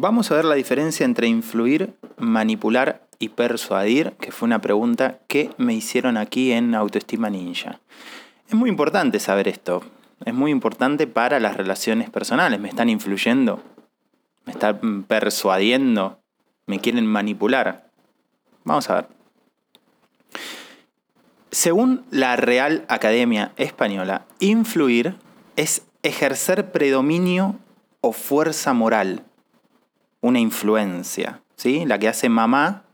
Vamos a ver la diferencia entre influir, manipular y persuadir, que fue una pregunta que me hicieron aquí en Autoestima Ninja. Es muy importante saber esto. Es muy importante para las relaciones personales. ¿Me están influyendo? ¿Me están persuadiendo? ¿Me quieren manipular? Vamos a ver. Según la Real Academia Española, influir es ejercer predominio o fuerza moral, una influencia, ¿sí? La que hace mamá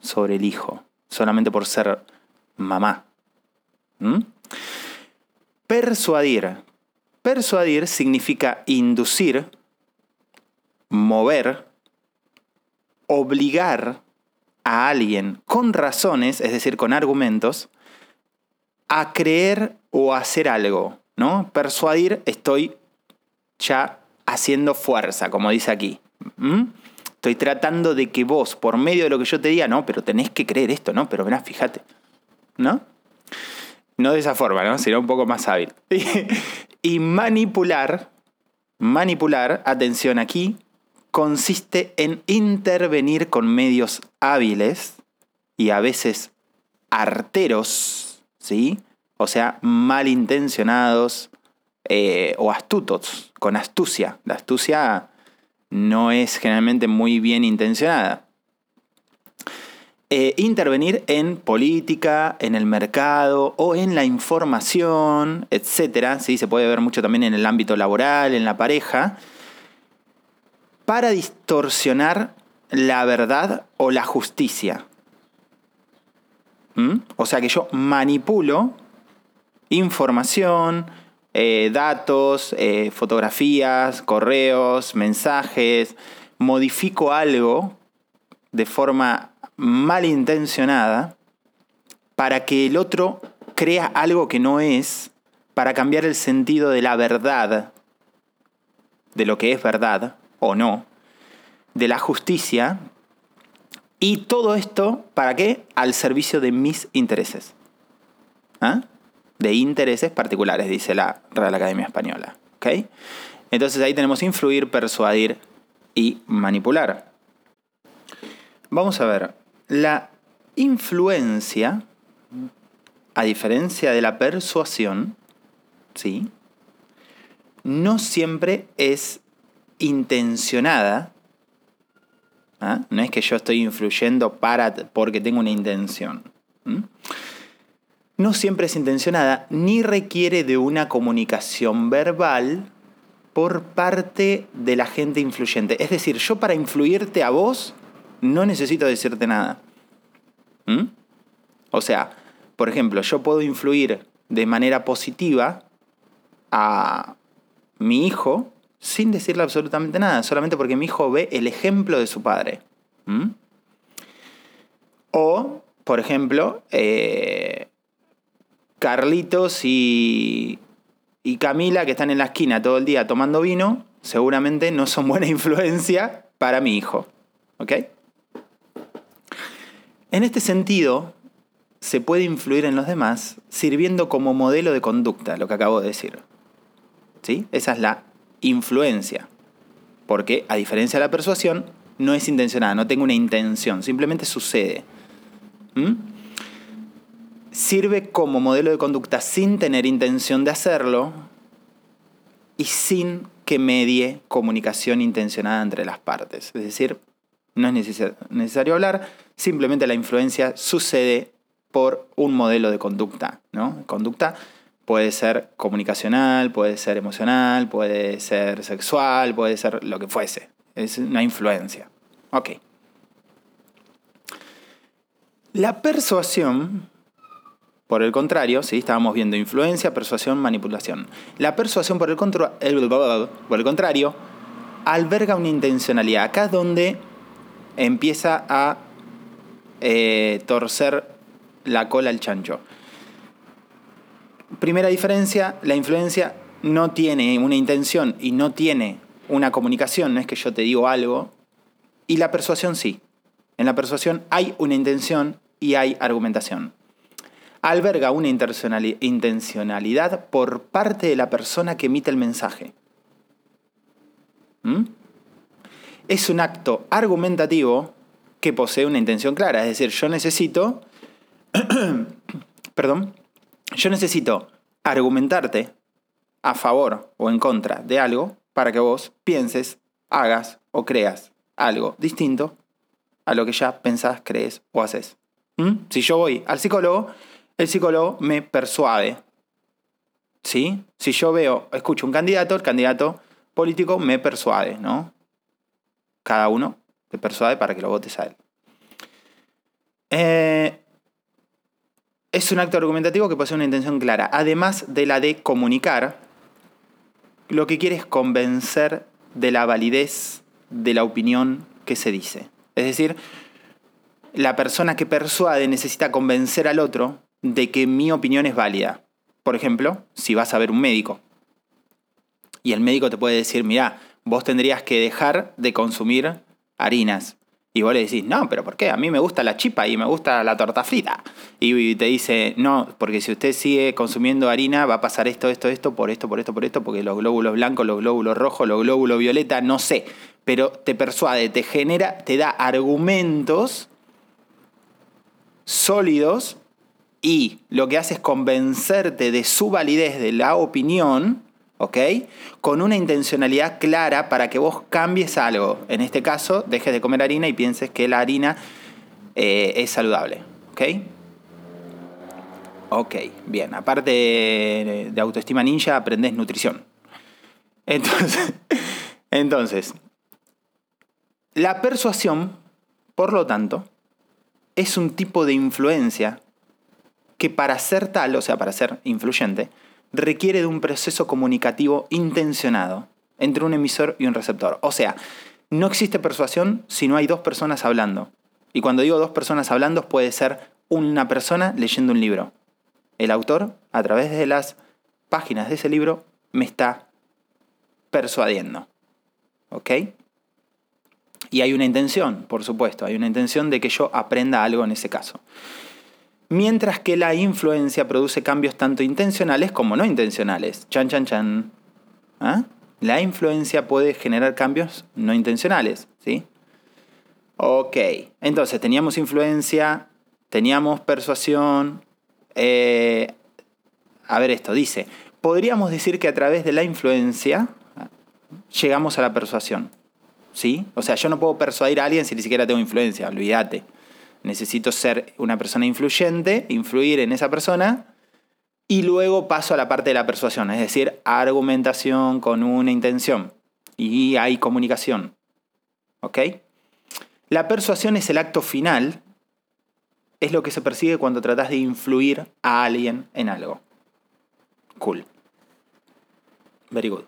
sobre el hijo, solamente por ser mamá. ¿Mm? Persuadir. Persuadir significa inducir, mover, obligar a alguien con razones, es decir, con argumentos, a creer o hacer algo, ¿no? Persuadir, estoy ya haciendo fuerza, como dice aquí. Estoy tratando de que vos, por medio de lo que yo te diga, no, pero tenés que creer esto, ¿no? Pero verás, fíjate, ¿no? No de esa forma, ¿no? Sino un poco más hábil. y manipular, manipular, atención aquí, consiste en intervenir con medios hábiles y a veces arteros ¿sí? O sea, malintencionados eh, o astutos, con astucia. La astucia no es generalmente muy bien intencionada. Eh, intervenir en política, en el mercado o en la información, etc. ¿sí? Se puede ver mucho también en el ámbito laboral, en la pareja, para distorsionar la verdad o la justicia. ¿Mm? O sea que yo manipulo información, eh, datos, eh, fotografías, correos, mensajes, modifico algo de forma malintencionada para que el otro crea algo que no es, para cambiar el sentido de la verdad, de lo que es verdad o no, de la justicia, y todo esto, ¿para qué? Al servicio de mis intereses. ¿Ah? De intereses particulares, dice la Real Academia Española. ¿Ok? Entonces ahí tenemos influir, persuadir y manipular. Vamos a ver. La influencia, a diferencia de la persuasión, ¿sí? no siempre es intencionada ¿Ah? No es que yo estoy influyendo para, porque tengo una intención. No siempre es intencionada ni requiere de una comunicación verbal por parte de la gente influyente. Es decir, yo para influirte a vos no necesito decirte nada. O sea, por ejemplo, yo puedo influir de manera positiva a mi hijo sin decirle absolutamente nada, solamente porque mi hijo ve el ejemplo de su padre. ¿Mm? O, por ejemplo, eh, Carlitos y, y Camila, que están en la esquina todo el día tomando vino, seguramente no son buena influencia para mi hijo. ¿Ok? En este sentido, se puede influir en los demás sirviendo como modelo de conducta, lo que acabo de decir. ¿Sí? Esa es la influencia. Porque, a diferencia de la persuasión, no es intencionada, no tengo una intención, simplemente sucede. ¿Mm? Sirve como modelo de conducta sin tener intención de hacerlo y sin que medie comunicación intencionada entre las partes. Es decir, no es necesario hablar, simplemente la influencia sucede por un modelo de conducta. ¿no? Conducta Puede ser comunicacional, puede ser emocional, puede ser sexual, puede ser lo que fuese. Es una influencia. Ok. La persuasión, por el contrario, ¿sí? estábamos viendo influencia, persuasión, manipulación. La persuasión, por el, por el contrario, alberga una intencionalidad. Acá es donde empieza a eh, torcer la cola el chancho. Primera diferencia, la influencia no tiene una intención y no tiene una comunicación, no es que yo te digo algo, y la persuasión sí. En la persuasión hay una intención y hay argumentación. Alberga una intencionalidad por parte de la persona que emite el mensaje. ¿Mm? es un acto argumentativo que posee una intención clara. Es decir, yo necesito, perdón, yo necesito argumentarte a favor o en contra de algo para que vos pienses, hagas o creas algo distinto a lo que ya pensás, crees o haces. ¿Mm? Si yo voy al psicólogo, el psicólogo me persuade. ¿Sí? Si yo veo, escucho un candidato, el candidato político me persuade, ¿no? Cada uno te persuade para que lo votes a él. Eh, es un acto argumentativo que posee una intención clara. Además de la de comunicar, lo que quiere es convencer de la validez de la opinión que se dice. Es decir, la persona que persuade necesita convencer al otro de que mi opinión es válida. Por ejemplo, si vas a ver un médico y el médico te puede decir, mira, vos tendrías que dejar de consumir harinas. Y vos le decís, no, pero ¿por qué? A mí me gusta la chipa y me gusta la torta frita. Y te dice, no, porque si usted sigue consumiendo harina va a pasar esto, esto, esto, por esto, por esto, por esto, porque los glóbulos blancos, los glóbulos rojos, los glóbulos violeta, no sé. Pero te persuade, te genera, te da argumentos sólidos y lo que hace es convencerte de su validez de la opinión ¿ok? Con una intencionalidad clara para que vos cambies algo. En este caso, dejes de comer harina y pienses que la harina eh, es saludable, ¿ok? Ok, bien. Aparte de autoestima ninja, aprendes nutrición. Entonces, entonces, la persuasión, por lo tanto, es un tipo de influencia que para ser tal, o sea, para ser influyente, requiere de un proceso comunicativo intencionado entre un emisor y un receptor. O sea, no existe persuasión si no hay dos personas hablando. Y cuando digo dos personas hablando puede ser una persona leyendo un libro. El autor, a través de las páginas de ese libro, me está persuadiendo. ¿Ok? Y hay una intención, por supuesto, hay una intención de que yo aprenda algo en ese caso mientras que la influencia produce cambios tanto intencionales como no intencionales. Chan, chan, chan. ¿Ah? La influencia puede generar cambios no intencionales, ¿sí? Ok, entonces teníamos influencia, teníamos persuasión. Eh, a ver esto, dice, podríamos decir que a través de la influencia llegamos a la persuasión, ¿sí? O sea, yo no puedo persuadir a alguien si ni siquiera tengo influencia, olvídate necesito ser una persona influyente, influir en esa persona, y luego paso a la parte de la persuasión, es decir, argumentación con una intención. Y hay comunicación. ¿Ok? La persuasión es el acto final, es lo que se persigue cuando tratas de influir a alguien en algo. Cool. Very good.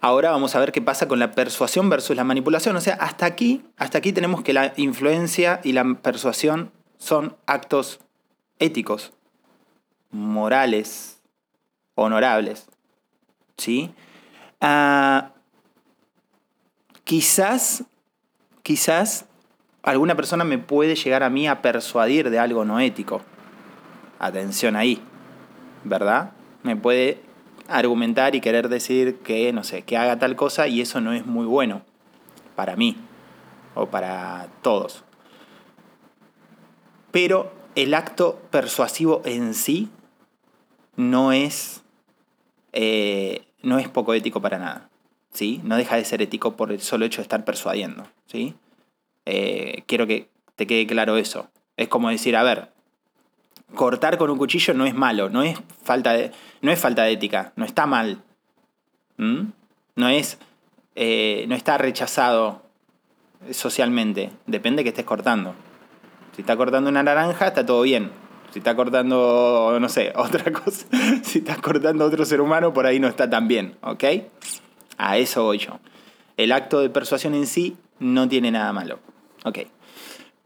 Ahora vamos a ver qué pasa con la persuasión versus la manipulación. O sea, hasta aquí, hasta aquí tenemos que la influencia y la persuasión son actos éticos, morales, honorables. ¿Sí? Ah, quizás, quizás alguna persona me puede llegar a mí a persuadir de algo no ético. Atención ahí, ¿verdad? Me puede argumentar y querer decir que, no sé, que haga tal cosa y eso no es muy bueno para mí o para todos. Pero el acto persuasivo en sí no es, eh, no es poco ético para nada. ¿sí? No deja de ser ético por el solo hecho de estar persuadiendo. ¿sí? Eh, quiero que te quede claro eso. Es como decir, a ver, cortar con un cuchillo no es malo, no es falta de, no es falta de ética, no está mal. ¿Mm? No es. Eh, no está rechazado socialmente. Depende que estés cortando. Si está cortando una naranja, está todo bien. Si está cortando, no sé, otra cosa. si estás cortando otro ser humano, por ahí no está tan bien. ¿Ok? A eso voy yo. El acto de persuasión en sí no tiene nada malo. Ok.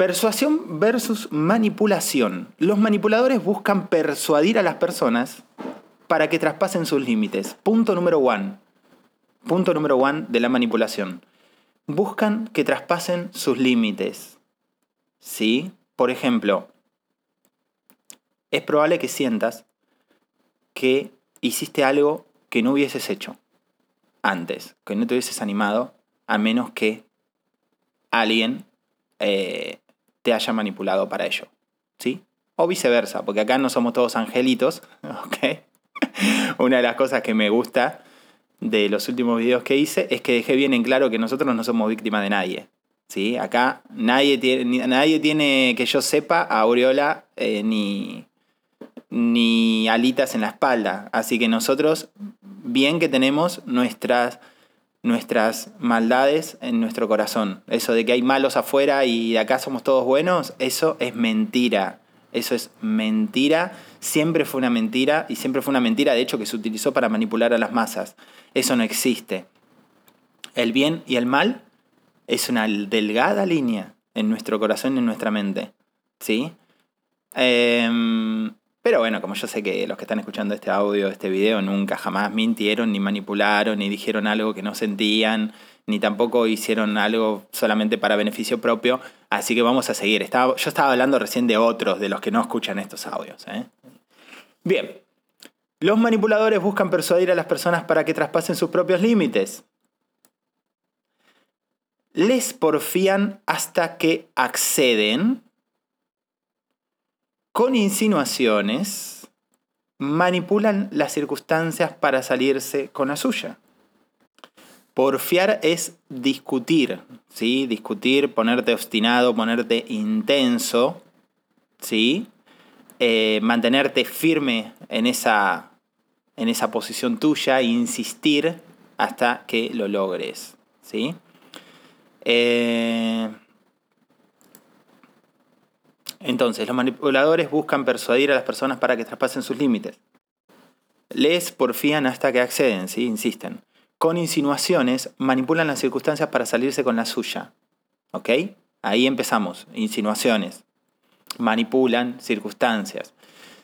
Persuasión versus manipulación. Los manipuladores buscan persuadir a las personas para que traspasen sus límites. Punto número one. Punto número one de la manipulación. Buscan que traspasen sus límites. ¿Sí? Por ejemplo, es probable que sientas que hiciste algo que no hubieses hecho antes, que no te hubieses animado a menos que alguien eh, te haya manipulado para ello. ¿Sí? O viceversa, porque acá no somos todos angelitos. ¿ok? Una de las cosas que me gusta de los últimos videos que hice es que dejé bien en claro que nosotros no somos víctimas de nadie. ¿sí? Acá nadie tiene, nadie tiene que yo sepa a Aureola eh, ni, ni alitas en la espalda. Así que nosotros, bien que tenemos nuestras, nuestras maldades en nuestro corazón. Eso de que hay malos afuera y acá somos todos buenos, eso es mentira. Eso es mentira. Siempre fue una mentira y siempre fue una mentira, de hecho, que se utilizó para manipular a las masas. Eso no existe. El bien y el mal es una delgada línea en nuestro corazón y en nuestra mente. ¿Sí? Em, pero bueno, como yo sé que los que están escuchando este audio, este video, nunca jamás mintieron, ni manipularon, ni dijeron algo que no sentían, ni tampoco hicieron algo solamente para beneficio propio. Así que vamos a seguir. Estaba, yo estaba hablando recién de otros, de los que no escuchan estos audios. ¿eh? Bien. Los manipuladores buscan persuadir a las personas para que traspasen sus propios límites. Les porfían hasta que acceden con insinuaciones, manipulan las circunstancias para salirse con la suya. Porfiar es discutir, ¿sí? Discutir, ponerte obstinado, ponerte intenso, ¿sí? Eh, mantenerte firme en esa, en esa posición tuya e insistir hasta que lo logres, ¿sí? Eh, entonces, los manipuladores buscan persuadir a las personas para que traspasen sus límites. Les porfían hasta que acceden, ¿sí? insisten. Con insinuaciones manipulan las circunstancias para salirse con la suya. ¿Ok? Ahí empezamos. Insinuaciones. Manipulan circunstancias.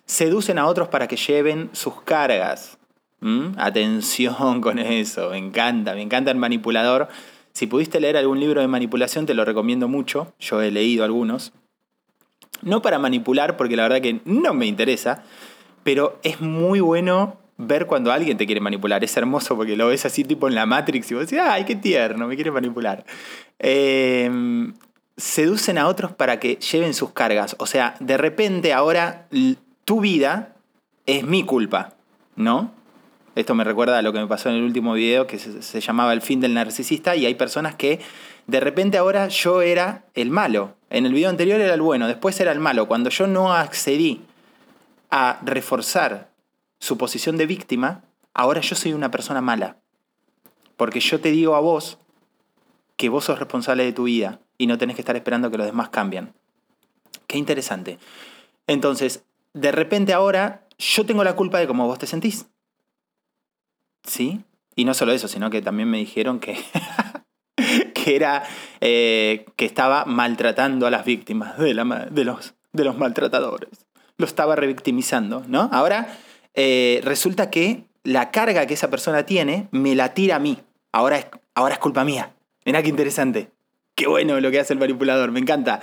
Seducen a otros para que lleven sus cargas. ¿Mm? Atención con eso. Me encanta. Me encanta el manipulador. Si pudiste leer algún libro de manipulación, te lo recomiendo mucho. Yo he leído algunos. No para manipular, porque la verdad que no me interesa, pero es muy bueno ver cuando alguien te quiere manipular. Es hermoso porque lo ves así tipo en la Matrix y vos decís, ay, qué tierno, me quiere manipular. Em, seducen a otros para que lleven sus cargas. O sea, de repente ahora tu vida es mi culpa, ¿no? Esto me recuerda a lo que me pasó en el último video que se llamaba El fin del narcisista y hay personas que de repente ahora yo era el malo. En el video anterior era el bueno, después era el malo. Cuando yo no accedí a reforzar su posición de víctima, ahora yo soy una persona mala. Porque yo te digo a vos que vos sos responsable de tu vida y no tenés que estar esperando que los demás cambien. Qué interesante. Entonces, de repente ahora yo tengo la culpa de cómo vos te sentís. ¿Sí? Y no solo eso, sino que también me dijeron que que era eh, que estaba maltratando a las víctimas de, los maltratadores. Lo estaba revictimizando, ¿no? Ahora eh, resulta que la carga que esa persona tiene me la tira a mí. Ahora es, ahora es culpa mía. Mirá qué interesante. Qué bueno lo que hace el manipulador, me encanta.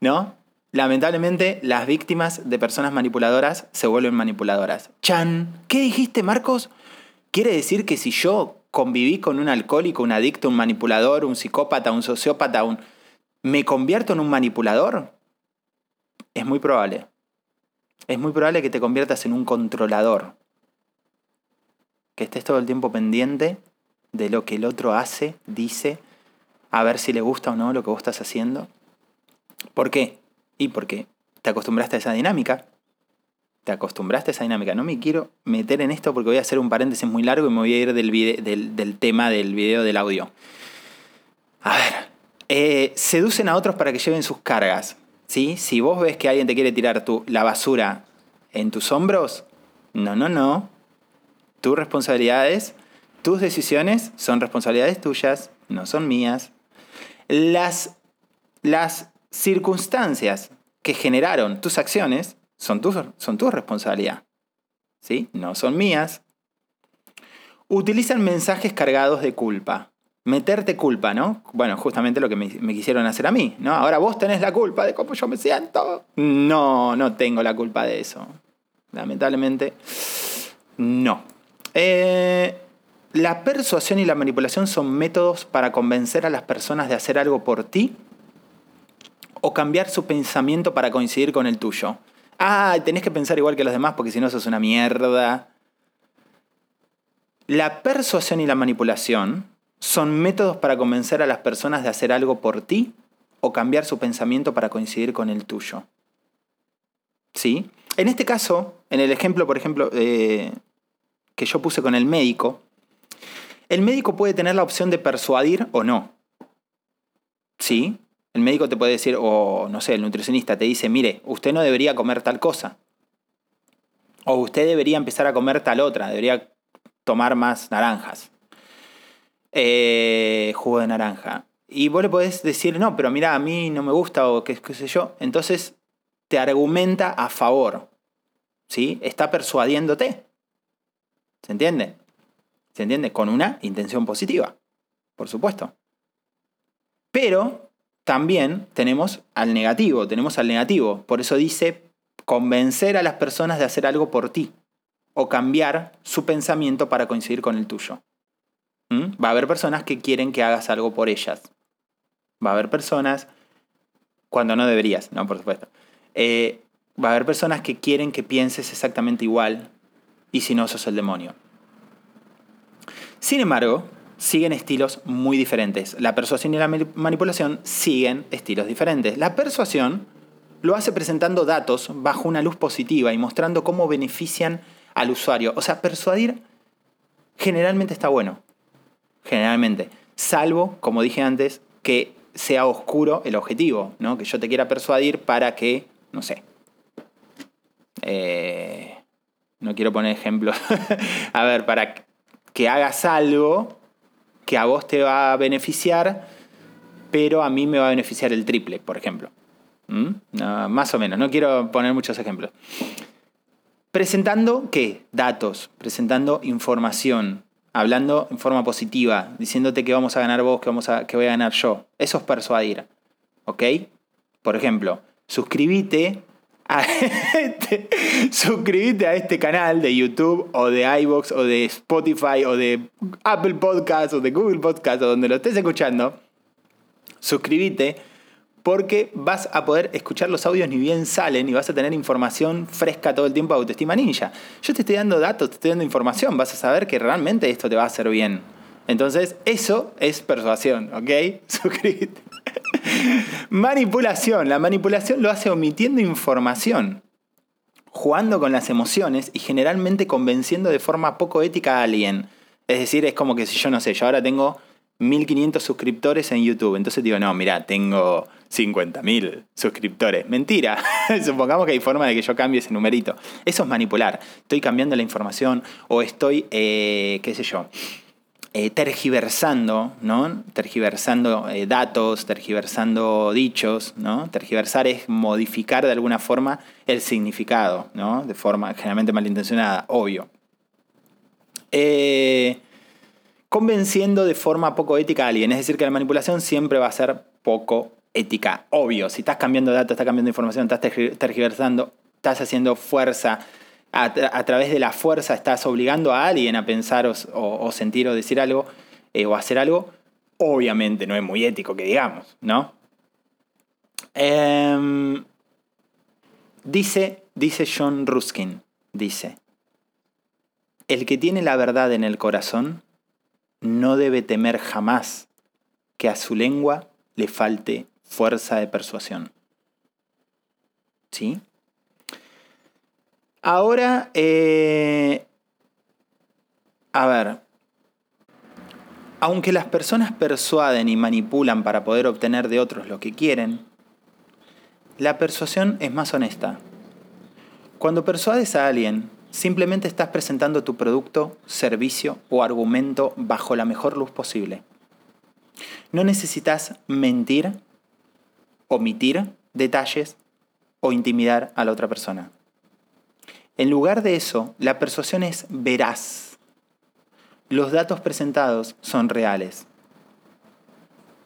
¿No? Lamentablemente, las víctimas de personas manipuladoras se vuelven manipuladoras. Chan, ¿qué dijiste, Marcos? ¿Quiere decir que si yo conviví con un alcohólico, un adicto, un manipulador, un psicópata, un sociópata, un... ¿me convierto en un manipulador? Es muy probable. Es muy probable que te conviertas en un controlador. Que estés todo el tiempo pendiente de lo que el otro hace, dice, a ver si le gusta o no lo que vos estás haciendo. ¿Por qué? Y porque te acostumbraste a esa dinámica te acostumbraste a esa dinámica. No me quiero meter en esto porque voy a hacer un paréntesis muy largo y me voy a ir del, del, tema del video del audio. A ver, eh, seducen a otros para que lleven sus cargas. ¿sí? Si vos ves que alguien te quiere tirar tu, la basura en tus hombros, no, no, no. Tus responsabilidades, tus decisiones son responsabilidades tuyas, no son mías. Las, las circunstancias que generaron tus acciones son tu, son tu responsabilidad. ¿Sí? No son mías. Utilizan mensajes cargados de culpa. Meterte culpa, ¿no? Bueno, justamente lo que me, quisieron hacer a mí, ¿no? Ahora vos tenés la culpa de cómo yo me siento. No, no tengo la culpa de eso. Lamentablemente, no. Eh, La persuasión y la manipulación son métodos para convencer a las personas de hacer algo por ti o cambiar su pensamiento para coincidir con el tuyo. Ah, tenés que pensar igual que los demás porque si no sos una mierda. La persuasión y la manipulación son métodos para convencer a las personas de hacer algo por ti o cambiar su pensamiento para coincidir con el tuyo. ¿Sí? En este caso, en el ejemplo, por ejemplo, eh, que yo puse con el médico, el médico puede tener la opción de persuadir o no. ¿Sí? El médico te puede decir, o no sé, el nutricionista te dice, mire, usted no debería comer tal cosa. O usted debería empezar a comer tal otra, debería tomar más naranjas. Eh, jugo de naranja. Y vos le podés decir, no, pero mira, a mí no me gusta o qué, qué sé yo. Entonces te argumenta a favor. ¿Sí? Está persuadiéndote. ¿Se entiende? ¿Se entiende? Con una intención positiva, por supuesto. Pero también tenemos al negativo, tenemos al negativo. Por eso dice convencer a las personas de hacer algo por ti o cambiar su pensamiento para coincidir con el tuyo. ¿Mm? Va a haber personas que quieren que hagas algo por ellas. Va a haber personas cuando no deberías, no, por supuesto. Eh, va a haber personas que quieren que pienses exactamente igual y si no, sos el demonio. Sin embargo, siguen estilos muy diferentes. La persuasión y la manipulación siguen estilos diferentes. La persuasión lo hace presentando datos bajo una luz positiva y mostrando cómo benefician al usuario. O sea, persuadir generalmente está bueno. Generalmente. Salvo, como dije antes, que sea oscuro el objetivo, ¿no? Que yo te quiera persuadir para que, no sé. Eh, no quiero poner ejemplos. a ver, para que hagas algo que a vos te va a beneficiar, pero a mí me va a beneficiar el triple, por ejemplo. ¿Mm? más o menos, no quiero poner muchos ejemplos. Presentando qué? Datos, presentando información, hablando en forma positiva, diciéndote que vamos a ganar vos, que, vamos a, que voy a ganar yo. Eso es persuadir. ¿Ok? Por ejemplo, suscríbete a este, suscríbete a este canal de YouTube o de iBox o de Spotify o de Apple Podcast o de Google Podcast o donde lo estés escuchando. Suscríbete porque vas a poder escuchar los audios ni bien salen y vas a tener información fresca todo el tiempo de Autoestima Ninja. Yo te estoy dando datos, te estoy dando información, vas a saber que realmente esto te va a hacer bien. Entonces, eso es persuasión, ¿ok? Suscríbete. Manipulación. La manipulación lo hace omitiendo información, jugando con las emociones y generalmente convenciendo de forma poco ética a alguien. Es decir, es como que si yo no sé, yo ahora tengo 1500 suscriptores en YouTube. Entonces digo, no, mira, tengo 50.000 suscriptores. Mentira. Supongamos que hay forma de que yo cambie ese numerito. Eso es manipular. Estoy cambiando la información o estoy, eh, qué sé yo, eh, tergiversando, ¿no? Tergiversando eh, datos, tergiversando dichos, ¿no? Tergiversar es modificar de alguna forma el significado, ¿no? De forma generalmente malintencionada, obvio. Eh, convenciendo de forma poco ética a alguien, es decir, que la manipulación siempre va a ser poco ética, obvio. Si estás cambiando datos, estás cambiando información, estás tergiversando, estás haciendo fuerza, a, través de la fuerza estás obligando a alguien a pensar o, sentir o decir algo eh, o hacer algo, obviamente no es muy ético que digamos, ¿no? Em, dice, dice John Ruskin, dice, el que tiene la verdad en el corazón no debe temer jamás que a su lengua le falte fuerza de persuasión. ¿Sí? Ahora, eh, a ver, aunque las personas persuaden y manipulan para poder obtener de otros lo que quieren, la persuasión es más honesta. Cuando persuades a alguien, simplemente estás presentando tu producto, servicio o argumento bajo la mejor luz posible. No necesitas mentir, omitir detalles o intimidar a la otra persona. En lugar de eso, la persuasión es veraz. Los datos presentados son reales.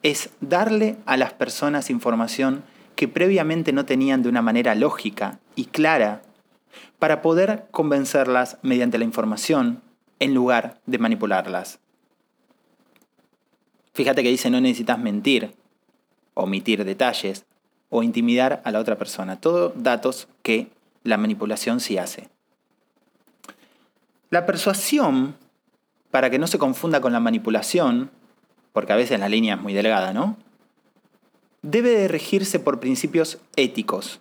Es darle a las personas información que previamente no tenían de una manera lógica y clara para poder convencerlas mediante la información en lugar de manipularlas. Fíjate que dice no necesitas mentir, omitir detalles o intimidar a la otra persona. Todos datos que la manipulación sí hace. La persuasión, para que no se confunda con la manipulación, porque a veces la línea es muy delgada, ¿no? Debe de regirse por principios éticos,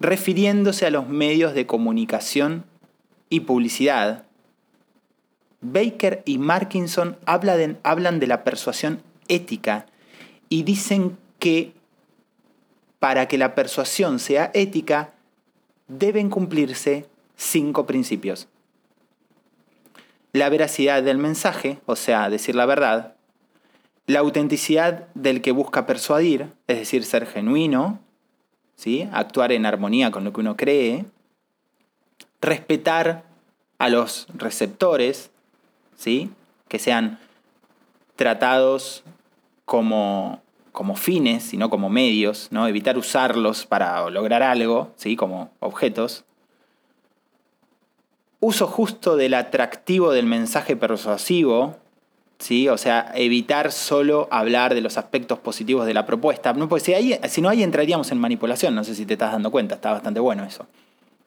refiriéndose a los medios de comunicación y publicidad. Baker y Markinson hablan de la persuasión ética y dicen que para que la persuasión sea ética deben cumplirse cinco principios. La veracidad del mensaje, o sea, decir la verdad. La autenticidad del que busca persuadir, es decir, ser genuino, actuar en armonía con lo que uno cree, respetar a los receptores, ¿sí? que sean tratados como, como fines, no como medios, ¿no? evitar usarlos para lograr algo, ¿sí? como objetos. Uso justo del atractivo del mensaje persuasivo, ¿sí? O sea, evitar solo hablar de los aspectos positivos de la propuesta. No, si, si no, ahí entraríamos en manipulación, no sé si te estás dando cuenta, está bastante bueno eso.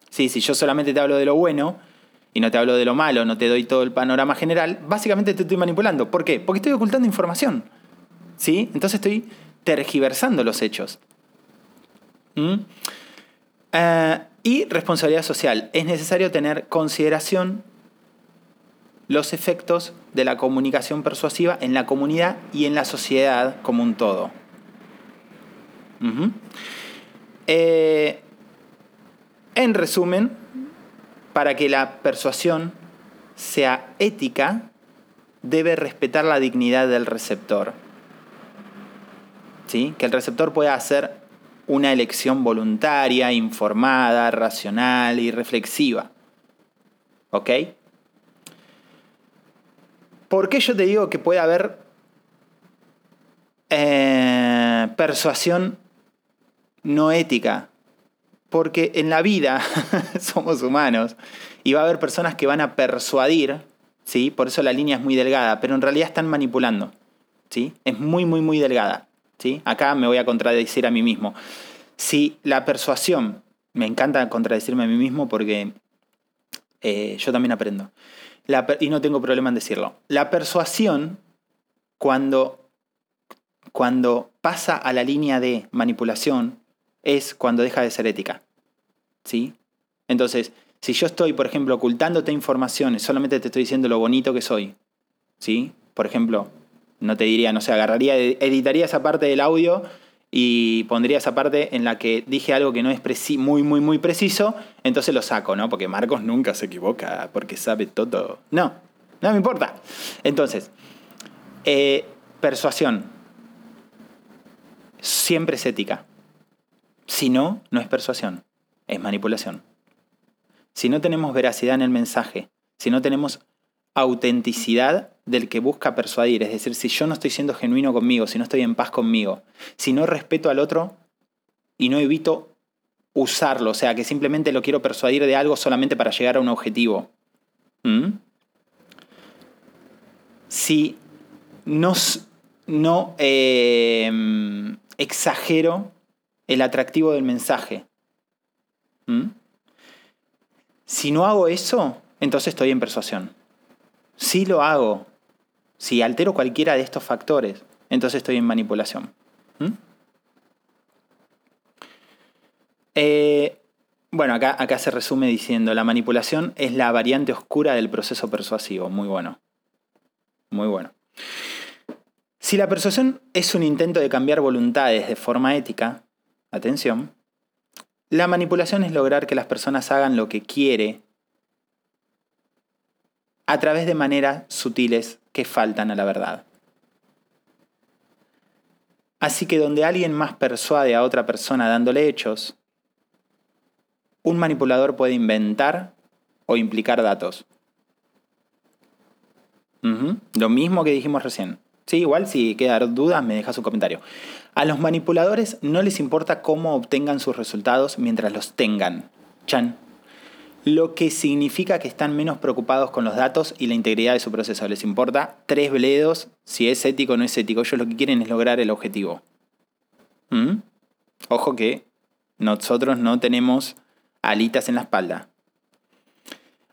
Sí, si yo solamente te hablo de lo bueno y no te hablo de lo malo, no te doy todo el panorama general, básicamente te estoy manipulando. ¿Por qué? Porque estoy ocultando información. ¿Sí? Entonces estoy tergiversando los hechos. ¿Mm? Eh, y responsabilidad social. Es necesario tener consideración los efectos de la comunicación persuasiva en la comunidad y en la sociedad como un todo. Eh, en resumen, para que la persuasión sea ética, debe respetar la dignidad del receptor. Que el receptor pueda hacer una elección voluntaria, informada, racional y reflexiva. ¿Ok? ¿Por qué yo te digo que puede haber eh, persuasión no ética? Porque en la vida somos humanos y va a haber personas que van a persuadir, ¿sí? por eso la línea es muy delgada, pero en realidad están manipulando. ¿sí? Es muy, muy, muy delgada. ¿Sí? Acá me voy a contradecir a mí mismo. Si la persuasión, me encanta contradecirme a mí mismo porque eh, yo también aprendo y no tengo problema en decirlo. La persuasión, cuando, cuando pasa a la línea de manipulación, es cuando deja de ser ética. ¿Sí? Entonces, si yo estoy, por ejemplo, ocultándote información, solamente te estoy diciendo lo bonito que soy, ¿sí? Por ejemplo, no te diría, no sé, agarraría, editaría esa parte del audio y pondría esa parte en la que dije algo que no es muy, muy, muy preciso, entonces lo saco, ¿no? Porque Marcos nunca se equivoca, porque sabe todo. No, no me importa. Entonces, eh, persuasión. Siempre es ética. Si no, no es persuasión, es manipulación. Si no tenemos veracidad en el mensaje, si no tenemos autenticidad del que busca persuadir. Es decir, si yo no estoy siendo genuino conmigo, si no estoy en paz conmigo, si no respeto al otro y no evito usarlo, o sea, que simplemente lo quiero persuadir de algo solamente para llegar a un objetivo. Si no, no em, exagero el atractivo del mensaje. Si no hago eso, entonces estoy en persuasión. Si lo hago, si altero cualquiera de estos factores, entonces estoy en manipulación. ¿Mm? Eh, bueno, acá, acá se resume diciendo, la manipulación es la variante oscura del proceso persuasivo. Muy bueno. Muy bueno. Si la persuasión es un intento de cambiar voluntades de forma ética, atención, la manipulación es lograr que las personas hagan lo que quiere a través de maneras sutiles que faltan a la verdad. Así que donde alguien más persuade a otra persona dándole hechos, un manipulador puede inventar o implicar datos. Lo mismo que dijimos recién. Sí, igual si quedan dudas me deja su comentario. A los manipuladores no les importa cómo obtengan sus resultados mientras los tengan. Chan. Lo que significa que están menos preocupados con los datos y la integridad de su proceso. Les importa tres bledos si es ético o no es ético. Ellos lo que quieren es lograr el objetivo. ¿Mm? Ojo que nosotros no tenemos alitas en la espalda.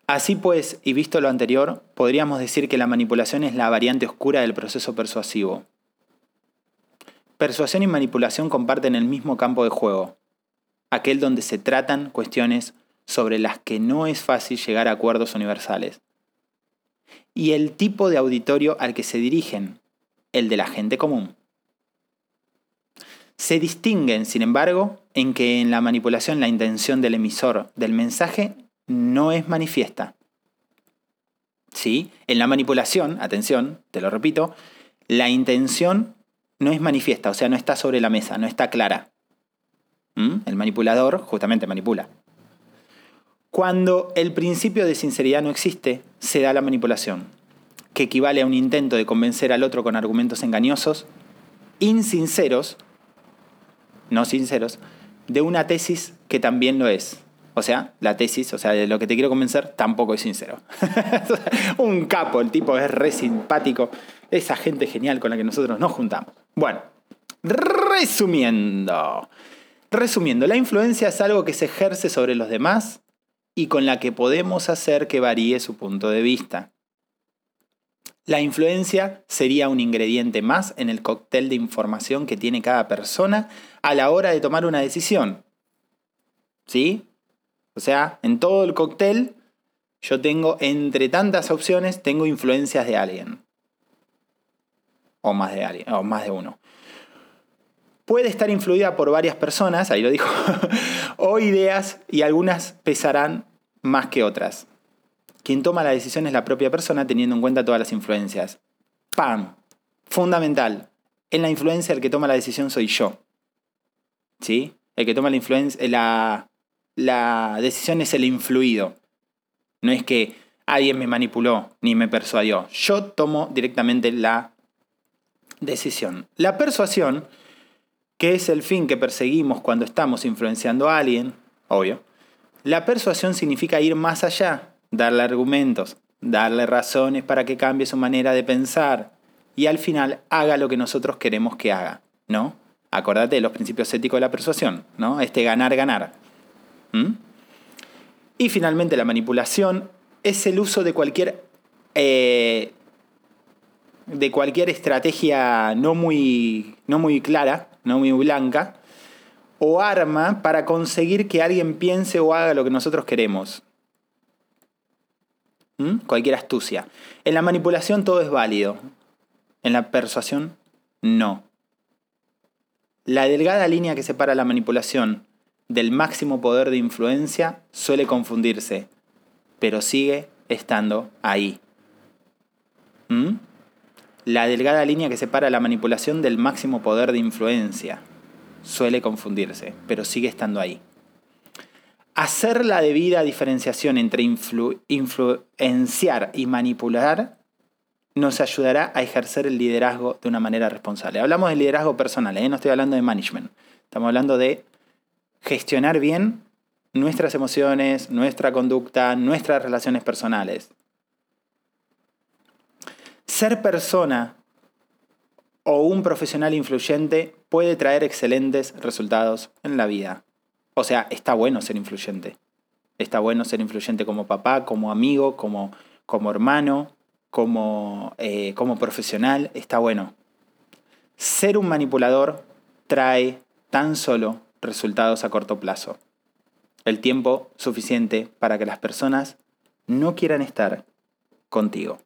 Así pues, y visto lo anterior, podríamos decir que la manipulación es la variante oscura del proceso persuasivo. Persuasión y manipulación comparten el mismo campo de juego, aquel donde se tratan cuestiones sobre las que no es fácil llegar a acuerdos universales. Y el tipo de auditorio al que se dirigen, el de la gente común. Se distinguen, sin embargo, en que en la manipulación la intención del emisor del mensaje no es manifiesta. ¿Sí? En la manipulación, atención, te lo repito, la intención no es manifiesta, o sea, no está sobre la mesa, no está clara. ¿Mm? El manipulador justamente manipula. Cuando el principio de sinceridad no existe, se da la manipulación, que equivale a un intento de convencer al otro con argumentos engañosos, insinceros, no sinceros, de una tesis que también lo es. O sea, la tesis, o sea, de lo que te quiero convencer, tampoco es sincero. un capo, el tipo es re simpático, esa gente genial con la que nosotros nos juntamos. Bueno, resumiendo. Resumiendo, la influencia es algo que se ejerce sobre los demás y con la que podemos hacer que varíe su punto de vista. La influencia sería un ingrediente más en el cóctel de información que tiene cada persona a la hora de tomar una decisión. ¿Sí? O sea, en todo el cóctel yo tengo, entre tantas opciones, tengo influencias de alguien. O más de alguien, o más de uno. Puede estar influida por varias personas, ahí lo dijo, o ideas y algunas pesarán más que otras. Quien toma la decisión es la propia persona teniendo en cuenta todas las influencias. ¡Pam! Fundamental. En la influencia el que toma la decisión soy yo. ¿Sí? El que toma la influencia, la, la decisión es el influido. No es que alguien me manipuló ni me persuadió. Yo tomo directamente la decisión. La persuasión, que es el fin que perseguimos cuando estamos influenciando a alguien, obvio, la persuasión significa ir más allá, darle argumentos, darle razones para que cambie su manera de pensar y al final haga lo que nosotros queremos que haga, ¿no? Acordate de los principios éticos de la persuasión, ¿no? Este ganar-ganar. Y finalmente la manipulación es el uso de cualquier eh, de cualquier estrategia no muy, no muy clara, no muy blanca, o arma para conseguir que alguien piense o haga lo que nosotros queremos. ¿Mm? Cualquier astucia. En la manipulación todo es válido. En la persuasión, no. La delgada línea que separa la manipulación del máximo poder de influencia suele confundirse, pero sigue estando ahí. ¿Mm? La delgada línea que separa la manipulación del máximo poder de influencia suele confundirse, pero sigue estando ahí. Hacer la debida diferenciación entre influenciar y manipular nos ayudará a ejercer el liderazgo de una manera responsable. Hablamos de liderazgo personal, ¿eh? no estoy hablando de management. Estamos hablando de gestionar bien nuestras emociones, nuestra conducta, nuestras relaciones personales. Ser persona o un profesional influyente puede traer excelentes resultados en la vida. O sea, está bueno ser influyente. Está bueno ser influyente como papá, como amigo, como, como hermano, como, eh, como profesional. Está bueno. Ser un manipulador trae tan solo resultados a corto plazo. El tiempo suficiente para que las personas no quieran estar contigo.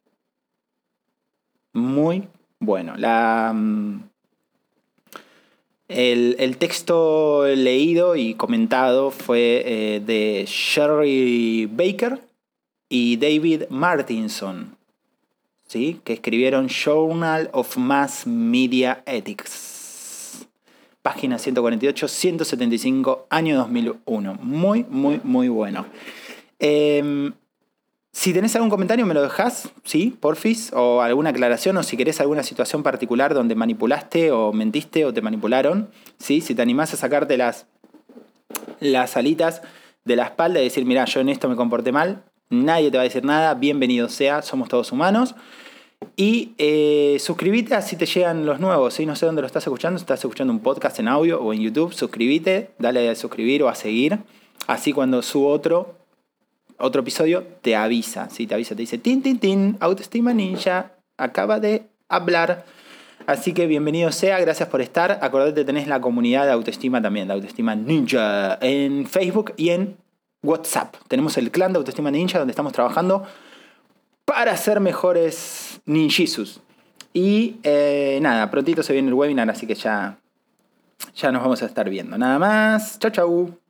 Muy bueno. La, mm, el, texto leído y comentado fue eh, de Sherry Baker y David Martinson, ¿sí? que escribieron Journal of Mass Media Ethics. Página 148, 175, año 2001. Muy, muy, muy bueno. Em, si tenés algún comentario, me lo dejás, ¿sí? Porfis, o alguna aclaración, o si querés alguna situación particular donde manipulaste o mentiste o te manipularon, ¿sí? Si te animás a sacarte las, las alitas de la espalda y decir, mira, yo en esto me comporté mal, nadie te va a decir nada, bienvenido sea, somos todos humanos. Y eh, suscríbete así te llegan los nuevos. ¿sí? No sé dónde lo estás escuchando, si estás escuchando un podcast en audio o en YouTube, suscríbete, dale a suscribir o a seguir. Así cuando subo otro, otro episodio, te avisa. ¿sí? Te avisa, te dice, tin, tin, tin, autoestima ninja, acaba de hablar. Así que bienvenido sea, gracias por estar. Acordate, tenés la comunidad de autoestima también, de autoestima ninja, en Facebook y en WhatsApp. Tenemos el clan de autoestima ninja donde estamos trabajando para ser mejores ninjisus. Y eh, nada, prontito se viene el webinar, así que ya, ya nos vamos a estar viendo. Nada más. Chau, chau.